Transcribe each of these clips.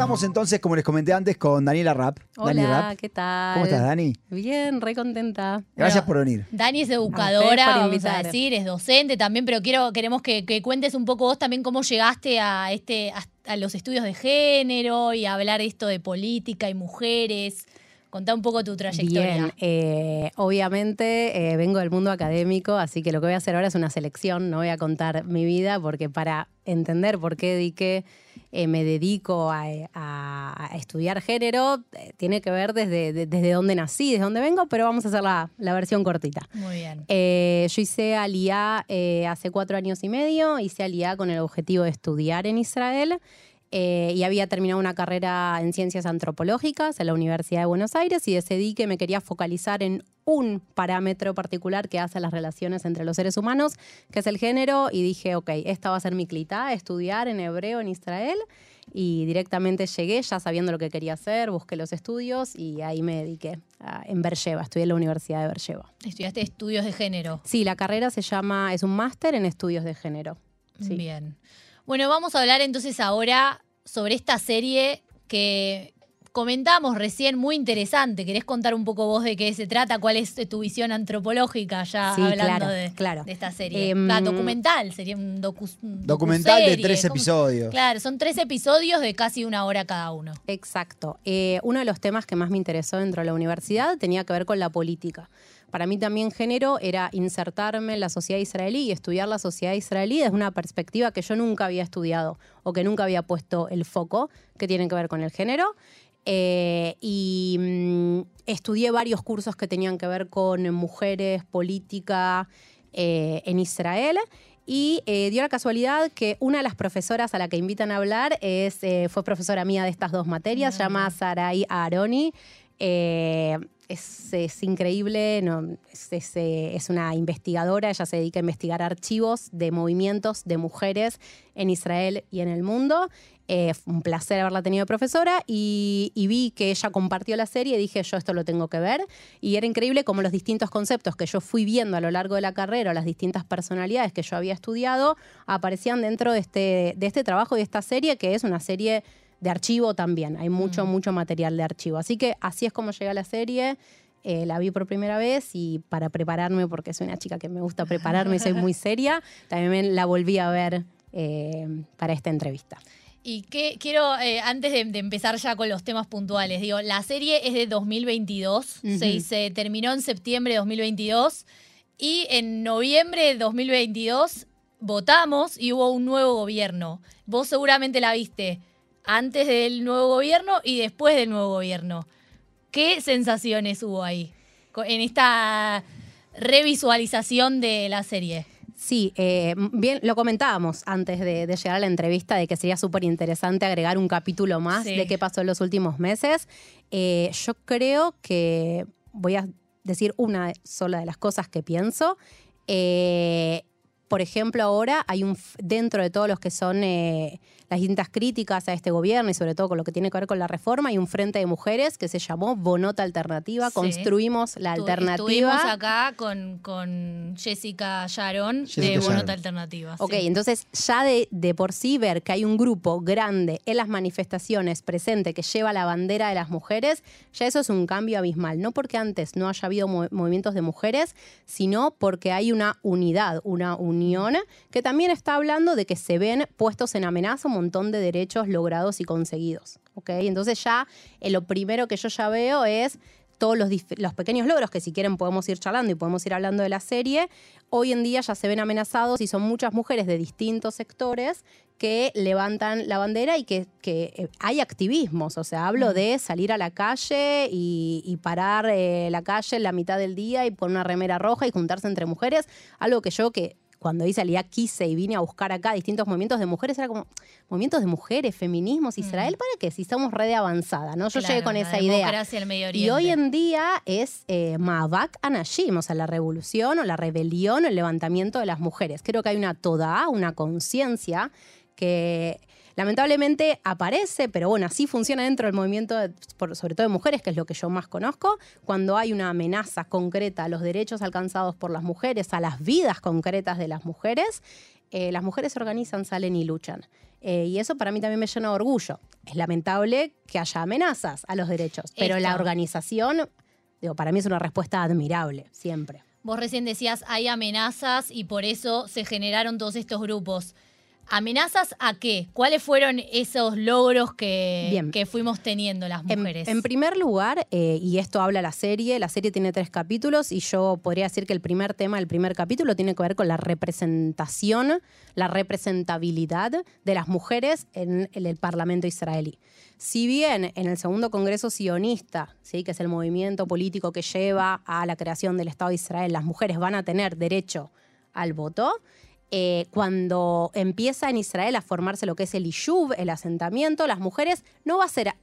estamos entonces, como les comenté antes, con Daniela Rap. Dani Hola. ¿qué tal? ¿Cómo estás, Dani? Bien, re contenta. Gracias por venir. Dani es educadora, vamos a decir, es docente también, pero quiero, queremos que, que cuentes un poco vos también cómo llegaste a este, a, a los estudios de género y a hablar esto de política y mujeres. Contá un poco tu trayectoria. Bien, eh, obviamente eh, vengo del mundo académico, así que lo que voy a hacer ahora es una selección, no voy a contar mi vida, porque para entender por qué dediqué, eh, me dedico a, a- a estudiar género, eh, tiene que ver desde, de- desde dónde nací, desde dónde vengo, pero vamos a hacer la, la versión cortita. Muy bien. Yo hice eh, hace cuatro años y medio, hice Aliyah con el objetivo de estudiar en Israel eh, y había terminado una carrera en ciencias antropológicas en la Universidad de Buenos Aires y decidí que me quería focalizar en un parámetro particular que hace las relaciones entre los seres humanos, que es el género, y dije, ok, esta va a ser mi clitá, estudiar en hebreo en Israel. Y directamente llegué ya sabiendo lo que quería hacer, busqué los estudios y ahí me dediqué a- en Bercheva, estudié en la Universidad de Bercheva. Estudiaste estudios de género. Sí, la carrera se llama, es un máster en estudios de género. Sí. Bien. Bueno, vamos a hablar entonces ahora sobre esta serie que comentamos recién, muy interesante. ¿Querés contar un poco vos de qué se trata? ¿Cuál es tu visión antropológica ya Sí, hablando claro, de, claro. de esta serie? Em, Ah, documental, sería un docu, Documental de tres ¿cómo? episodios. Claro, son tres episodios de casi una hora cada uno. Exacto. Eh, uno de los temas que más me interesó dentro de la universidad tenía que ver con la política. Para mí también género era insertarme en la sociedad israelí y estudiar la sociedad israelí desde una perspectiva que yo nunca había estudiado o que nunca había puesto el foco, que tiene que ver con el género. Eh, y mm, estudié varios cursos que tenían que ver con mujeres, política eh, en Israel. Y eh, dio la casualidad que una de las profesoras a la que invitan a hablar es, fue profesora mía de estas dos materias, se llama Sarai Aroni. Eh, es, es increíble, es, es, eh, es una investigadora, ella se dedica a investigar archivos de movimientos de mujeres en Israel y en el mundo. Eh, un placer haberla tenido profesora y, y vi que ella compartió la serie y dije, yo esto lo tengo que ver. Y era increíble como los distintos conceptos que yo fui viendo a lo largo de la carrera, las distintas personalidades que yo había estudiado, aparecían dentro de este, de este trabajo y de esta serie, que es una serie de archivo también. Hay mucho, mucho material de archivo. Así que así es como llega la serie. Eh, la vi por primera vez y para prepararme, porque soy una chica que me gusta prepararme, soy muy seria, también la volví a ver eh, para esta entrevista. Y que quiero, eh, antes de, de empezar ya con los temas puntuales, digo, la serie es de 2022, Ujú. se, terminó en septiembre de 2022 y en noviembre de 2022 votamos y hubo un nuevo gobierno. Vos seguramente la viste antes del nuevo gobierno y después del nuevo gobierno. ¿Qué sensaciones hubo ahí en esta revisualización de la serie? Sí, eh, bien, lo comentábamos antes de, de llegar a la entrevista de que sería súper interesante agregar un capítulo más Sí. de qué pasó en los últimos meses. Eh, yo creo que voy a decir una sola de las cosas que pienso. Eh, por ejemplo, ahora hay un dentro de todos los que son eh, las distintas críticas a este gobierno y sobre todo con lo que tiene que ver con la reforma, hay un frente de mujeres que se llamó Bonota Alternativa. Sí. Construimos la alternativa. Estuvimos acá con, con Jessica Sharon Jessica de Sharon. Bonota Alternativa. Ok, sí. entonces ya de, de por sí ver que hay un grupo grande en las manifestaciones presente que lleva la bandera de las mujeres, ya eso es un cambio abismal. No porque antes no haya habido mo- movimientos de mujeres, sino porque hay una unidad, una unión que también está hablando de que se ven puestos en amenaza un montón de derechos logrados y conseguidos. Ok, entonces ya eh, lo primero que yo ya veo es todos los, los pequeños logros que si quieren podemos ir charlando y podemos ir hablando de la serie, hoy en día ya se ven amenazados y son muchas mujeres de distintos sectores que levantan la bandera y que, que, eh, hay activismos, o sea, hablo de salir a la calle y, y parar eh, la calle en la mitad del día y poner una remera roja y juntarse entre mujeres, algo que yo que cuando hice Aliyah quise y vine a buscar acá distintos movimientos de mujeres, era como movimientos de mujeres, feminismos, Israel, ¿para qué? Si estamos re de avanzada, ¿no? Yo Claro, llegué con la esa idea. del Medio Y hoy en día es eh, Maavak Anashim, o sea, la revolución o la rebelión o el levantamiento de las mujeres. Creo que hay una toda, una conciencia que lamentablemente aparece, pero bueno, así funciona dentro del movimiento, de- por- sobre todo de mujeres, que es lo que yo más conozco, cuando hay una amenaza concreta a los derechos alcanzados por las mujeres, a las vidas concretas de las mujeres, eh, las mujeres se organizan, salen y luchan. Eh, y eso para mí también me llena de orgullo. Es lamentable que haya amenazas a los derechos, pero la organización, digo, para mí es una respuesta admirable, siempre. Vos recién decías, hay amenazas y por eso se generaron todos estos grupos. ¿Amenazas a qué? ¿Cuáles fueron esos logros que, fuimos teniendo las En, mujeres? en primer lugar, eh, y esto habla la serie, la serie tiene tres capítulos y yo podría decir que el primer tema del primer capítulo tiene que ver con la representación, la representabilidad de las mujeres en, el- el Parlamento israelí. Si bien en el segundo Congreso sionista, ¿sí? que es el movimiento político que lleva a la creación del Estado de Israel, las mujeres van a tener derecho al voto, eh, cuando empieza en Israel a formarse lo que es el Ishuv, el asentamiento, las mujeres no va a ser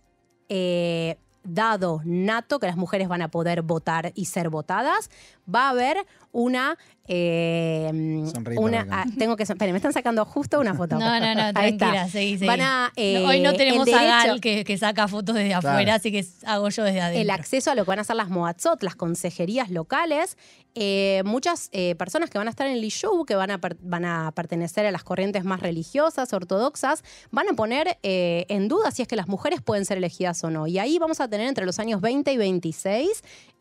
eh, dado nato que las mujeres van a poder votar y ser votadas, va a haber una... eh, Sonríe una para acá. ah, tengo que... Esperen, me están sacando justo una foto. No, no, no, Ahí está. tranquila, seguí, seguí. Van a, eh, Hoy no tenemos a Gal que, que saca fotos desde afuera, así que hago yo desde adentro. el acceso a lo que van a ser las moatzot, las consejerías locales. Eh, muchas eh, personas que van a estar en el Ishuv, que van a, per- van a pertenecer a las corrientes más religiosas, ortodoxas, van a poner eh, en duda si es que las mujeres pueden ser elegidas o no. Y ahí vamos a tener entre los años 20 y 26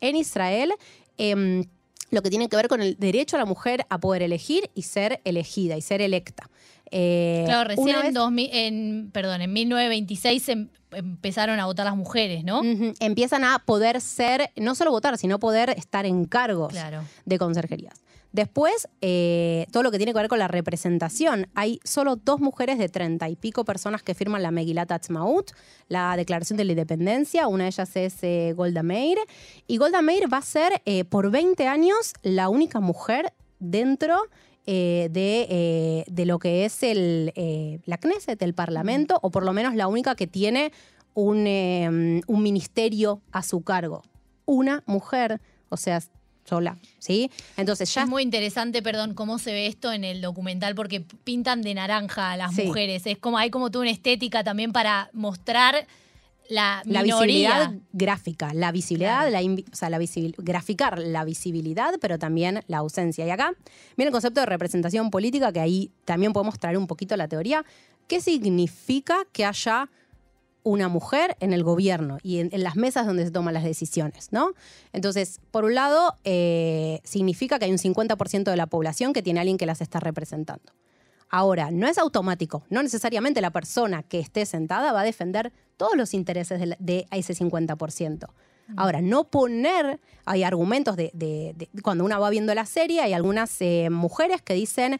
en Israel. Lo que tiene que ver con el derecho a la mujer a poder elegir y ser elegida y ser electa. Eh, Claro, recién en, vez- 2000 en, perdón, en 1926 em- empezaron a votar las mujeres, ¿no? Empiezan a poder ser, no solo votar, sino poder estar en cargos Claro. de conserjerías. Después, eh, todo lo que tiene que ver con la representación. Hay solo dos mujeres de treinta y pico personas que firman la Megilat Atzmaut, la Declaración de la Independencia. Una de ellas es eh, Golda Meir. Y Golda Meir va a ser eh, por 20 años la única mujer dentro eh, de, de lo que es el, la Knesset, el Parlamento, o por lo menos la única que tiene un, un ministerio a su cargo. Una mujer, o sea, sola, ¿sí? Entonces ya Es muy interesante, perdón, cómo se ve esto en el documental, porque pintan de naranja a las Sí. mujeres. Es como hay como toda una estética también para mostrar la, la visibilidad gráfica, la visibilidad, Claro. la o sea, la visibil- graficar la visibilidad, pero también la ausencia. Y acá viene el concepto de representación política, que ahí también podemos traer un poquito la teoría. ¿Qué significa que haya una mujer en el gobierno y en, en las mesas donde se toman las decisiones, ¿no? Entonces, por un lado, eh, significa que hay un 50% de la población que tiene alguien que las está representando. Ahora, no es automático, no necesariamente la persona que esté sentada va a defender todos los intereses de, la- de ese 50%. Ahora, no poner, hay argumentos de, de- de- cuando uno va viendo la serie, hay algunas eh, mujeres que dicen,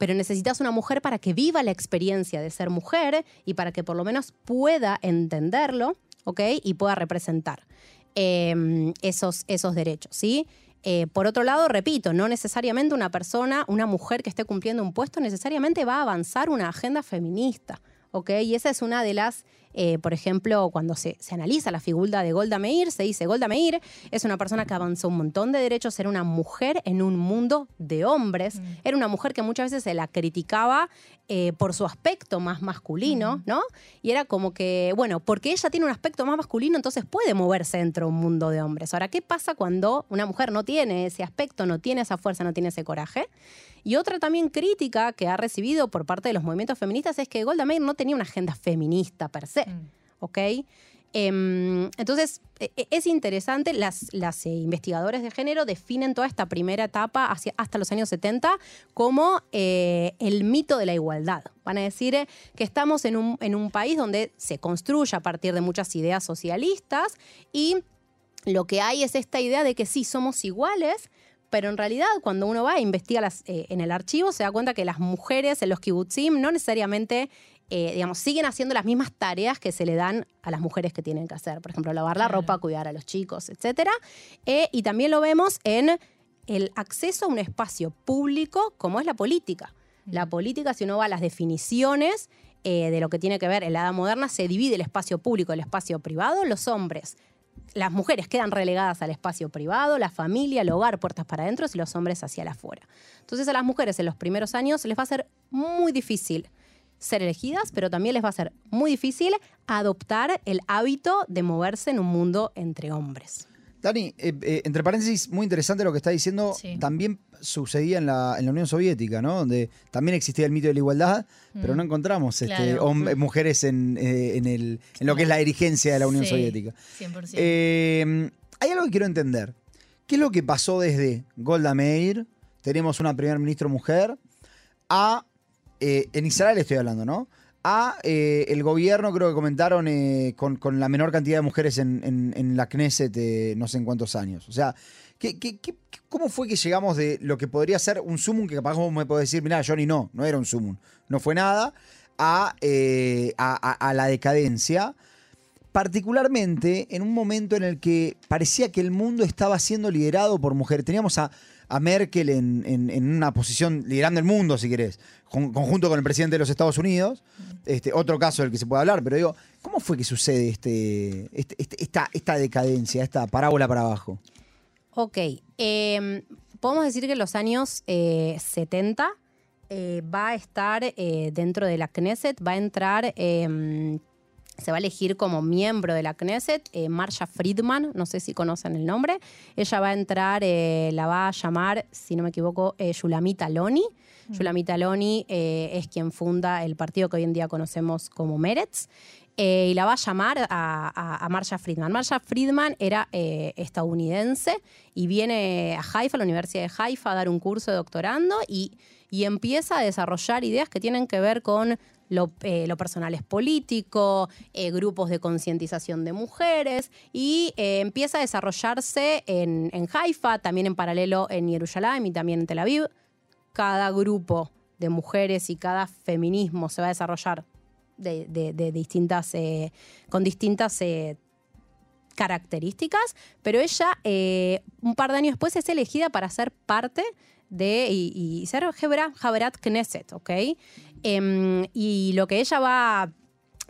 pero necesitas una mujer para que viva la experiencia de ser mujer y para que por lo menos pueda entenderlo, ¿ok? Y pueda representar eh, esos, esos derechos, ¿sí? Eh, por otro lado, repito, no necesariamente una persona, una mujer que esté cumpliendo un puesto, necesariamente va a avanzar una agenda feminista, ¿ok? Y esa es una de las, eh, por ejemplo, cuando se, se analiza la figura de Golda Meir, se dice, Golda Meir es una persona que avanzó un montón de derechos, era una mujer en un mundo de hombres, era una mujer que muchas veces se la criticaba eh, por su aspecto más masculino, ¿no? Y era como que, bueno, porque ella tiene un aspecto más masculino, entonces puede moverse dentro de un mundo de hombres. Ahora, ¿qué pasa cuando una mujer no tiene ese aspecto, no tiene esa fuerza, no tiene ese coraje? Y otra también crítica que ha recibido por parte de los movimientos feministas es que Golda Meir no tenía una agenda feminista per se, ¿ok? Em, entonces, e- e- es interesante, las, las eh, investigadores de género definen toda esta primera etapa hacia, hasta los años 70 como eh, el mito de la igualdad. Van a decir eh, que estamos en un, en un país donde se construye a partir de muchas ideas socialistas y lo que hay es esta idea de que sí, somos iguales, pero en realidad cuando uno va e investiga las, eh, en el archivo se da cuenta que las mujeres en los kibbutzim no necesariamente, eh, digamos, siguen haciendo las mismas tareas que se le dan a las mujeres que tienen que hacer. Por ejemplo, lavar la Claro. ropa, cuidar a los chicos, etc. y también lo vemos en el acceso a un espacio público como es la política. La política, si uno va a las definiciones eh, de lo que tiene que ver en la edad moderna, se divide el espacio público, el espacio privado, los hombres las mujeres quedan relegadas al espacio privado, la familia, el hogar, puertas para adentro y los hombres hacia la afuera. Entonces a las mujeres en los primeros años les va a ser muy difícil ser elegidas, pero también les va a ser muy difícil adoptar el hábito de moverse en un mundo entre hombres. Dani, eh, eh, entre paréntesis, muy interesante lo que está diciendo. Sí. También sucedía en la, en la Unión Soviética, ¿no? Donde también existía el mito de la igualdad, pero Mm. no encontramos este, Claro. hom- mujeres en, eh, en, el, en lo que es la dirigencia de la Unión Sí, Soviética. 100%. Eh, hay algo que quiero entender. ¿Qué es lo que pasó desde Golda Meir, tenemos una primer ministro mujer, a, eh, en Israel estoy hablando, ¿no? A eh, el gobierno, creo que comentaron, eh, con, la menor cantidad de mujeres en, la Knesset, no sé en cuántos años. O sea, ¿qué, qué- qué- cómo fue que llegamos de lo que podría ser un sumum, que capaz vos me podés decir, mira, Johnny, no, no era un sumum, no fue nada, a- a la decadencia? Particularmente en un momento en el que parecía que el mundo estaba siendo liderado por mujeres. Teníamos a, a Merkel en, en- una posición liderando el mundo, si querés, con- conjunto con el presidente de los Estados Unidos. Este, otro caso del que se puede hablar, pero digo, ¿cómo fue que sucede este, este- este- esta, esta decadencia, esta parábola para abajo? Ok, eh, podemos decir que en los años eh, 70 eh, va a estar eh, dentro de la Knesset, va a entrar, eh, se va a elegir como miembro de la Knesset eh, Marsha Friedman, no sé si conocen el nombre. Ella va a entrar, eh, la va a llamar, si no me equivoco, eh, Yulamita Loni. Yulamita Loni eh, es quien funda el partido que hoy en día conocemos como Meretz. eh, y la va a llamar a, a, a Marsha Friedman. Marsha Friedman era estadounidense y viene a Haifa, a la Universidad de Haifa, a dar un curso de doctorando y, y empieza a desarrollar ideas que tienen que ver con lo, eh, lo personal es político, eh, grupos de concientización de mujeres y eh, empieza a desarrollarse en, Haifa, también en paralelo en Jerusalén y también en Tel Aviv. Cada grupo de mujeres y cada feminismo se va a desarrollar de, distintas, con distintas características, pero ella un par de años después es elegida para ser parte de y, y ser Hebra- Haberat Knesset, ¿ok? Em, y lo que ella va,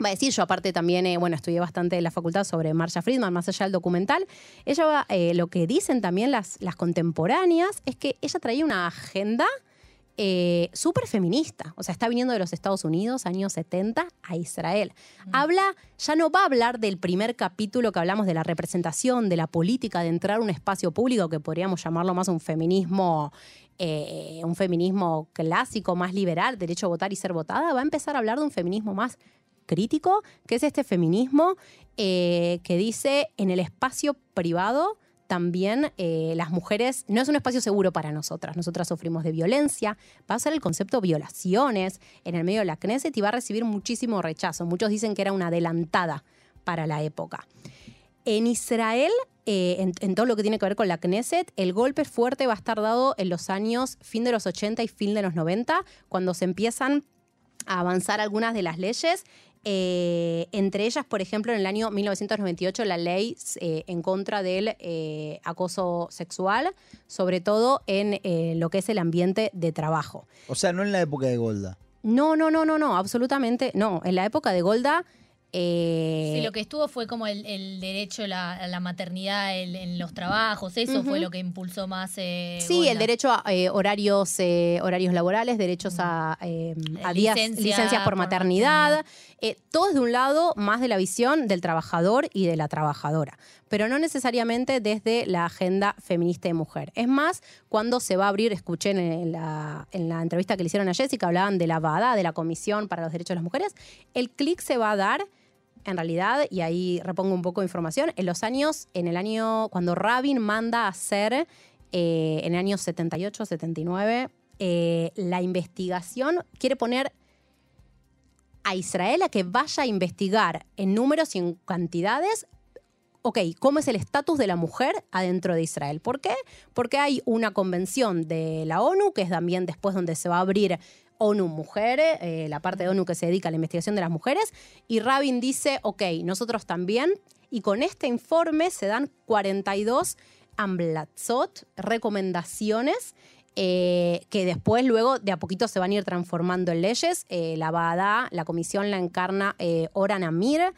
va a decir, yo aparte también, eh, bueno, estudié bastante en la facultad sobre Marsha Friedman, más allá del documental, ella va, eh, lo que dicen también las, las contemporáneas es que ella traía una agenda eh, súper feminista. O sea, está viniendo de los Estados Unidos, años 70, a Israel. Habla, ya no va a hablar del primer capítulo que hablamos de la representación, de la política, de entrar a un espacio público, que podríamos llamarlo más un feminismo. eh, un feminismo clásico, más liberal, derecho a votar y ser votada, va a empezar a hablar de un feminismo más crítico, que es este feminismo eh, que dice en el espacio privado también eh, las mujeres, no es un espacio seguro para nosotras, nosotras sufrimos de violencia, va a ser el concepto violaciones en el medio de la Knesset y va a recibir muchísimo rechazo. Muchos dicen que era una adelantada para la época. En Israel, eh, en, en todo lo que tiene que ver con la Knesset, el golpe fuerte va a estar dado en los años fin de los 80 y fin de los 90, cuando se empiezan a avanzar algunas de las leyes. Eh, entre ellas, por ejemplo, en el año 1998, la ley eh, en contra del eh, acoso sexual, sobre todo en lo que es el ambiente de trabajo. O sea, no en la época de Golda. No, no, no, no, no, absolutamente no. En la época de Golda. Eh, Sí, lo que estuvo fue como el, el derecho a la, maternidad el- en los trabajos, eso fue lo que impulsó más. eh, Sí, el derecho a eh, horarios, eh, horarios laborales, derechos a, eh, a días, Licencia licencias por por maternidad. eh, todo es de un lado más de la visión del trabajador y de la trabajadora, pero no necesariamente desde la agenda feminista de mujer. Es más, cuando se va a abrir, escuché en, en la, en la entrevista que le hicieron a Jessica, hablaban de la VADA, de la Comisión para los Derechos de las Mujeres, el clic se va a dar en realidad, y ahí repongo un poco de información, en los años, en el año, cuando Rabin manda a hacer, eh, en el año 78, 79, eh, la investigación, quiere poner a Israel a que vaya a investigar en números y en cantidades ok, ¿cómo es el estatus de la mujer adentro de Israel? ¿Por qué? Porque hay una convención de la ONU, que es también después donde se va a abrir ONU Mujeres, eh, la parte de ONU que se dedica a la investigación de las mujeres, y Rabin dice, ok, nosotros también, y con este informe se dan 42 amblatzot, recomendaciones, eh, que después, luego, de a poquito se van a ir transformando en leyes. Eh, la BADA, la comisión la encarna Oran Amir,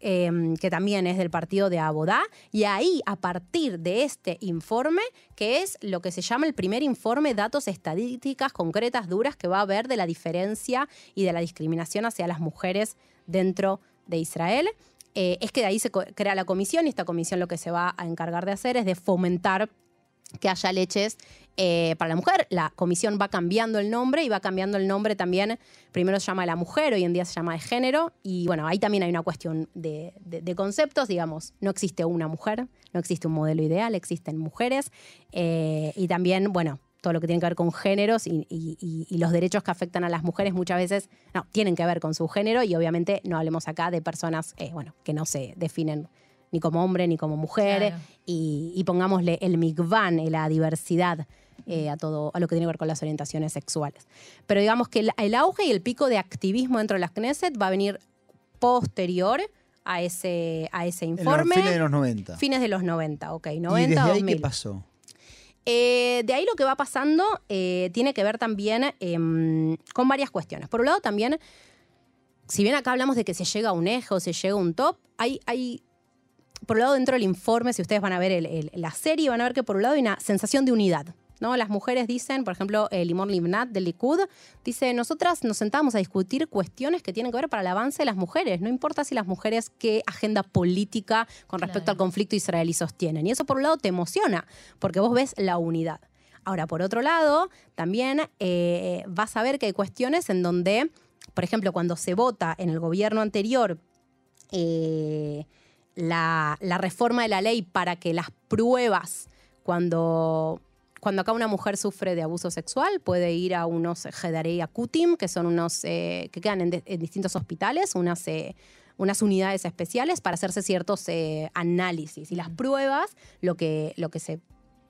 eh, que también es del partido de Abodá, y ahí, a partir de este informe, que es lo que se llama el primer informe, datos estadísticas concretas, duras, que va a haber de la diferencia y de la discriminación hacia las mujeres dentro de Israel, eh, es que de ahí se crea la comisión y esta comisión lo que se va a encargar de hacer es de fomentar que haya leches eh, para la mujer. La comisión va cambiando el nombre y va cambiando el nombre también. Primero se llama de la mujer, hoy en día se llama de género. Y bueno, ahí también hay una cuestión de, de- de conceptos, digamos. No existe una mujer, no existe un modelo ideal, existen mujeres. eh, y también, bueno, todo lo que tiene que ver con géneros y, y- y- los derechos que afectan a las mujeres muchas veces no, tienen que ver con su género y obviamente no hablemos acá de personas eh, bueno, que no se definen ni como hombre ni como mujer Claro. y, y pongámosle el migvan, eh, la diversidad eh, a todo a lo que tiene que ver con las orientaciones sexuales. Pero digamos que el, el auge y el pico de activismo dentro de las Knesset va a venir posterior a ese, a ese En los informe. fines de los 90. Fines de los 90, ok. 90, ¿Y desde ahí 2000. qué pasó? Eh, de ahí lo que va pasando eh, tiene que ver también em, con varias cuestiones. Por un lado, también, si bien acá hablamos de que se llega a un eje o se llega a un top, hay, hay por un lado, dentro del informe, si ustedes van a ver el- el- la serie, van a ver que por un lado hay una sensación de unidad. ¿No? Las mujeres dicen, por ejemplo, eh, Limor Livnat del Likud, dice, nosotras nos sentamos a discutir cuestiones que tienen que ver para el avance de las mujeres. No importa si las mujeres qué agenda política con respecto Claro. al conflicto israelí sostienen. Y eso por un lado te emociona, porque vos ves la unidad. Ahora, por otro lado, también eh, vas a ver que hay cuestiones en donde, por ejemplo, cuando se vota en el gobierno anterior eh, la, la reforma de la ley para que las pruebas, cuando, cuando acá una mujer sufre de abuso sexual, puede ir a unos Gedarei Akutim, que son unos eh, que quedan en, en distintos hospitales, unas, eh, unas unidades especiales para hacerse ciertos eh, análisis. Y las pruebas, lo que, lo, que se,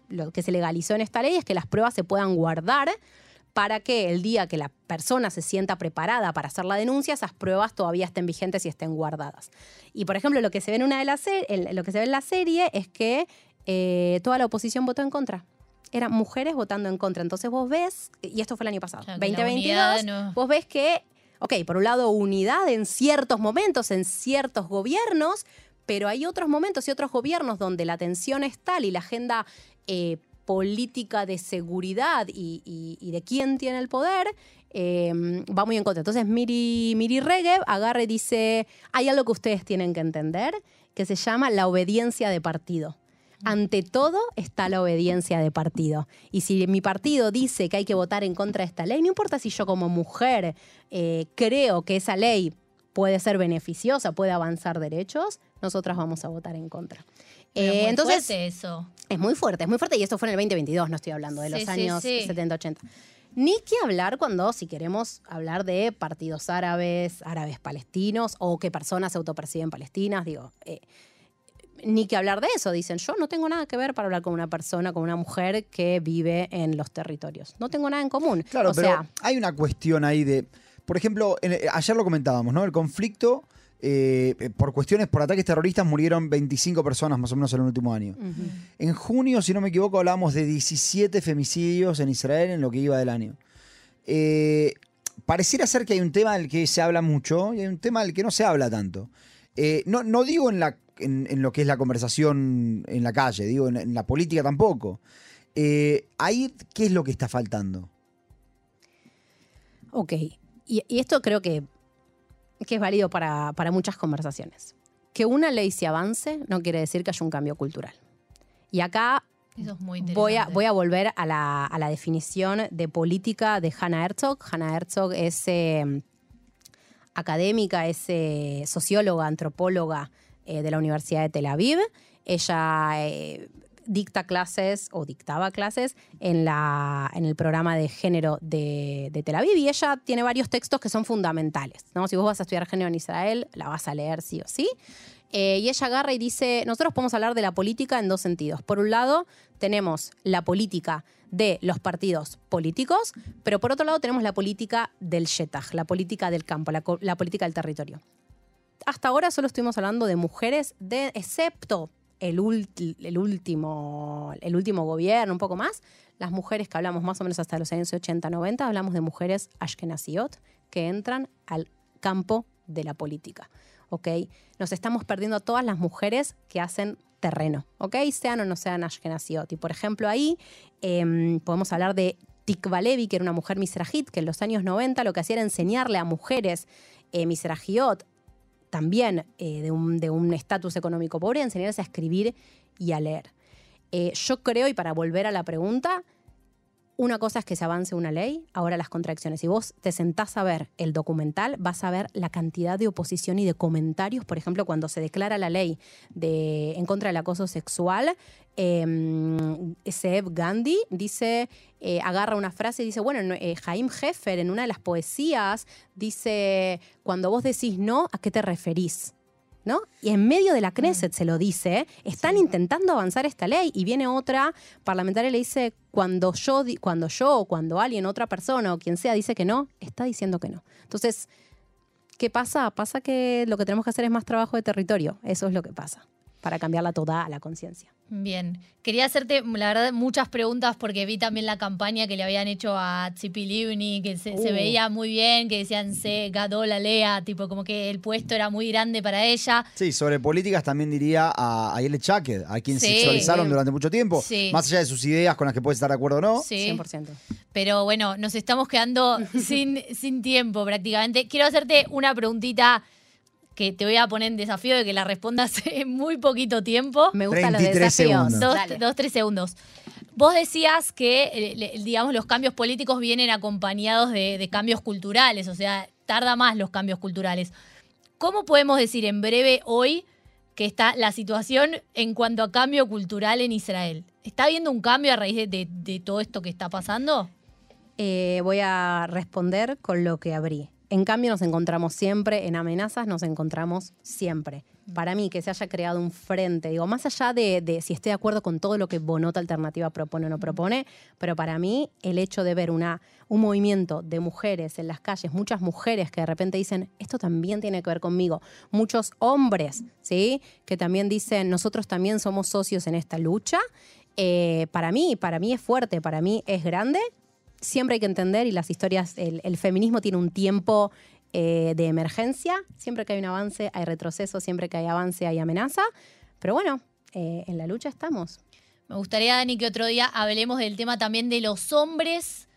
lo que se legalizó en esta ley es que las pruebas se puedan guardar para que el día que la persona se sienta preparada para hacer la denuncia, esas pruebas todavía estén vigentes y estén guardadas. Y por ejemplo, lo que se ve en una de las lo que se ve en la serie es que eh, toda la oposición votó en contra. Eran mujeres votando en contra. Entonces vos ves, y esto fue el año pasado, Claro, que la 2022, unidad no- vos ves que, ok, por un lado unidad en ciertos momentos, en ciertos gobiernos, pero hay otros momentos y otros gobiernos donde la tensión es tal y la agenda eh, política de seguridad y, y- y de quién tiene el poder eh, va muy en contra. Entonces Miri, Miri Regev agarra y dice, hay algo que ustedes tienen que entender que se llama la obediencia de partido. Ante todo está la obediencia de partido. Y si mi partido dice que hay que votar en contra de esta ley, no importa si yo como mujer eh, creo que esa ley puede ser beneficiosa, puede avanzar derechos, nosotras vamos a votar en contra. Pero Eh, muy entonces, fuerte eso. es muy fuerte, es muy fuerte y esto fue en el 2022, no estoy hablando de los Sí, años sí. 70, 80. Ni que hablar cuando, si queremos hablar de partidos árabes, árabes palestinos o que personas se autoperciben palestinas, digo, eh, ni que hablar de eso. Dicen, yo no tengo nada que ver para hablar con una persona, con una mujer que vive en los territorios. No tengo nada en común. Claro, o pero sea, hay una cuestión ahí de. Por ejemplo, en- ayer lo comentábamos, ¿no? El conflicto. eh, por cuestiones, por ataques terroristas, murieron 25 personas más o menos en el último año. En junio, si no me equivoco, hablábamos de 17 femicidios en Israel en lo que iba del año. Eh, pareciera ser que hay un tema del que se habla mucho y hay un tema del que no se habla tanto. Eh, no, no digo en, la, en, en lo que es la conversación en la calle, digo en, en la política tampoco. Eh, ahí, ¿qué es lo que está faltando? Ok, y, y esto creo que, que es válido para, para muchas conversaciones. Que una ley se avance no quiere decir que haya un cambio cultural. Y acá Eso es muy interesante. voy a, voy a volver a la, a la definición de política de Hannah Herzog. Hannah Herzog es eh, académica, es eh, socióloga, antropóloga eh, de la Universidad de Tel Aviv. Ella eh, dicta clases o dictaba clases en, la, en el programa de género de, Tel Aviv y ella tiene varios textos que son fundamentales. ¿no? Si vos vas a estudiar género en Israel, la vas a leer sí o sí. Eh, y ella agarra y dice, nosotros podemos hablar de la política en dos sentidos. Por un lado, tenemos la política de los partidos políticos, pero por otro lado tenemos la política del Shetach, la política del campo, la política del territorio. Hasta ahora solo estuvimos hablando de mujeres, de, excepto el, el último, el último gobierno, un poco más. Las mujeres que hablamos más o menos hasta los años 80, 90, hablamos de mujeres ashkenaziot que entran al campo de la política. ¿ok? Nos estamos perdiendo a todas las mujeres que hacen terreno, ¿ok? Sean o no sean ashkenaziot. Y por ejemplo ahí em, podemos hablar de Tikva Levi, que era una mujer misrajit, que en los años 90 lo que hacía era enseñarle a mujeres eh, también eh, de un de un estatus económico pobre, enseñarles a escribir y a leer. Eh, yo creo, y para volver a la pregunta, una cosa es que se avance una ley, ahora las contradicciones. Si vos te sentás a ver el documental, vas a ver la cantidad de oposición y de comentarios. Por ejemplo, cuando se declara la ley de, en contra del acoso sexual, eh, Seb Gandhi dice, eh, agarra una frase y dice, bueno, no, eh, Jaime Heffer en una de las poesías dice, cuando vos decís no, ¿a qué te referís? ¿No? Y en medio de la Knesset se lo dice, están intentando avanzar esta ley y viene otra parlamentaria y le dice, cuando yo, cuando yo o cuando alguien, otra persona o quien sea dice que no, está diciendo que no. Entonces, ¿qué pasa? Pasa que lo que tenemos que hacer es más trabajo de territorio, eso es lo que pasa, para cambiarla toda a la conciencia. Bien. Quería hacerte, la verdad, muchas preguntas porque vi también la campaña que le habían hecho a Tzipi Livni, que se, se Uh. veía muy bien, que decían se gadó la lea, tipo como que el puesto era muy grande para ella. Sí, sobre políticas también diría a Ayele Chaquet, a quien Sí. sexualizaron durante mucho tiempo. Sí. Más allá de sus ideas con las que puedes estar de acuerdo o no. Sí. 100%. Pero bueno, nos estamos quedando sin, sin tiempo prácticamente. Quiero hacerte una preguntita que te voy a poner en desafío de que la respondas en muy poquito tiempo. Me gustan los 33 desafíos. segundos. Dos, dos, tres segundos. Vos decías que, eh, digamos, los cambios políticos vienen acompañados de, de cambios culturales, o sea, tarda más los cambios culturales. ¿Cómo podemos decir en breve hoy que está la situación en cuanto a cambio cultural en Israel? ¿Está habiendo un cambio a raíz de, de- de todo esto que está pasando? Eh, voy a responder con lo que abrí. En cambio, nos encontramos siempre, en amenazas nos encontramos siempre. Para mí, que se haya creado un frente, digo, más allá de, de si estoy de acuerdo con todo lo que Bonota Alternativa propone o no propone, pero para mí el hecho de ver una, un movimiento de mujeres en las calles, muchas mujeres que de repente dicen, esto también tiene que ver conmigo, muchos hombres, ¿sí? Que también dicen, nosotros también somos socios en esta lucha, eh, para mí, para mí es fuerte, para mí es grande, siempre hay que entender, y las historias, el, feminismo tiene un tiempo eh, de emergencia, siempre que hay un avance hay retroceso, siempre que hay avance hay amenaza, pero bueno, eh, en la lucha estamos. Me gustaría, Dani, que otro día hablemos del tema también de los hombres,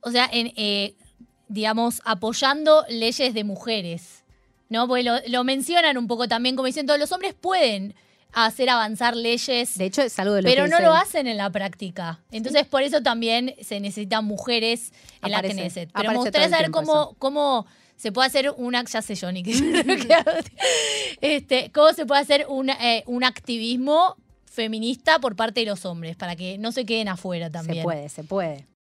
o sea, en, eh, digamos, apoyando leyes de mujeres, ¿no? Porque lo mencionan un poco también, como diciendo, los hombres pueden hacer avanzar leyes, De hecho, es algo de lo pero que no lo hacen en la práctica. Entonces, por eso también se necesitan mujeres en Aparece, la Knesset. Pero me aparece gustaría saber cómo, eso. cómo se puede hacer una, ya sé Johnny, que este, cómo se puede hacer un, eh, un activismo feminista por parte de los hombres, para que no se queden afuera también. Se puede, se puede.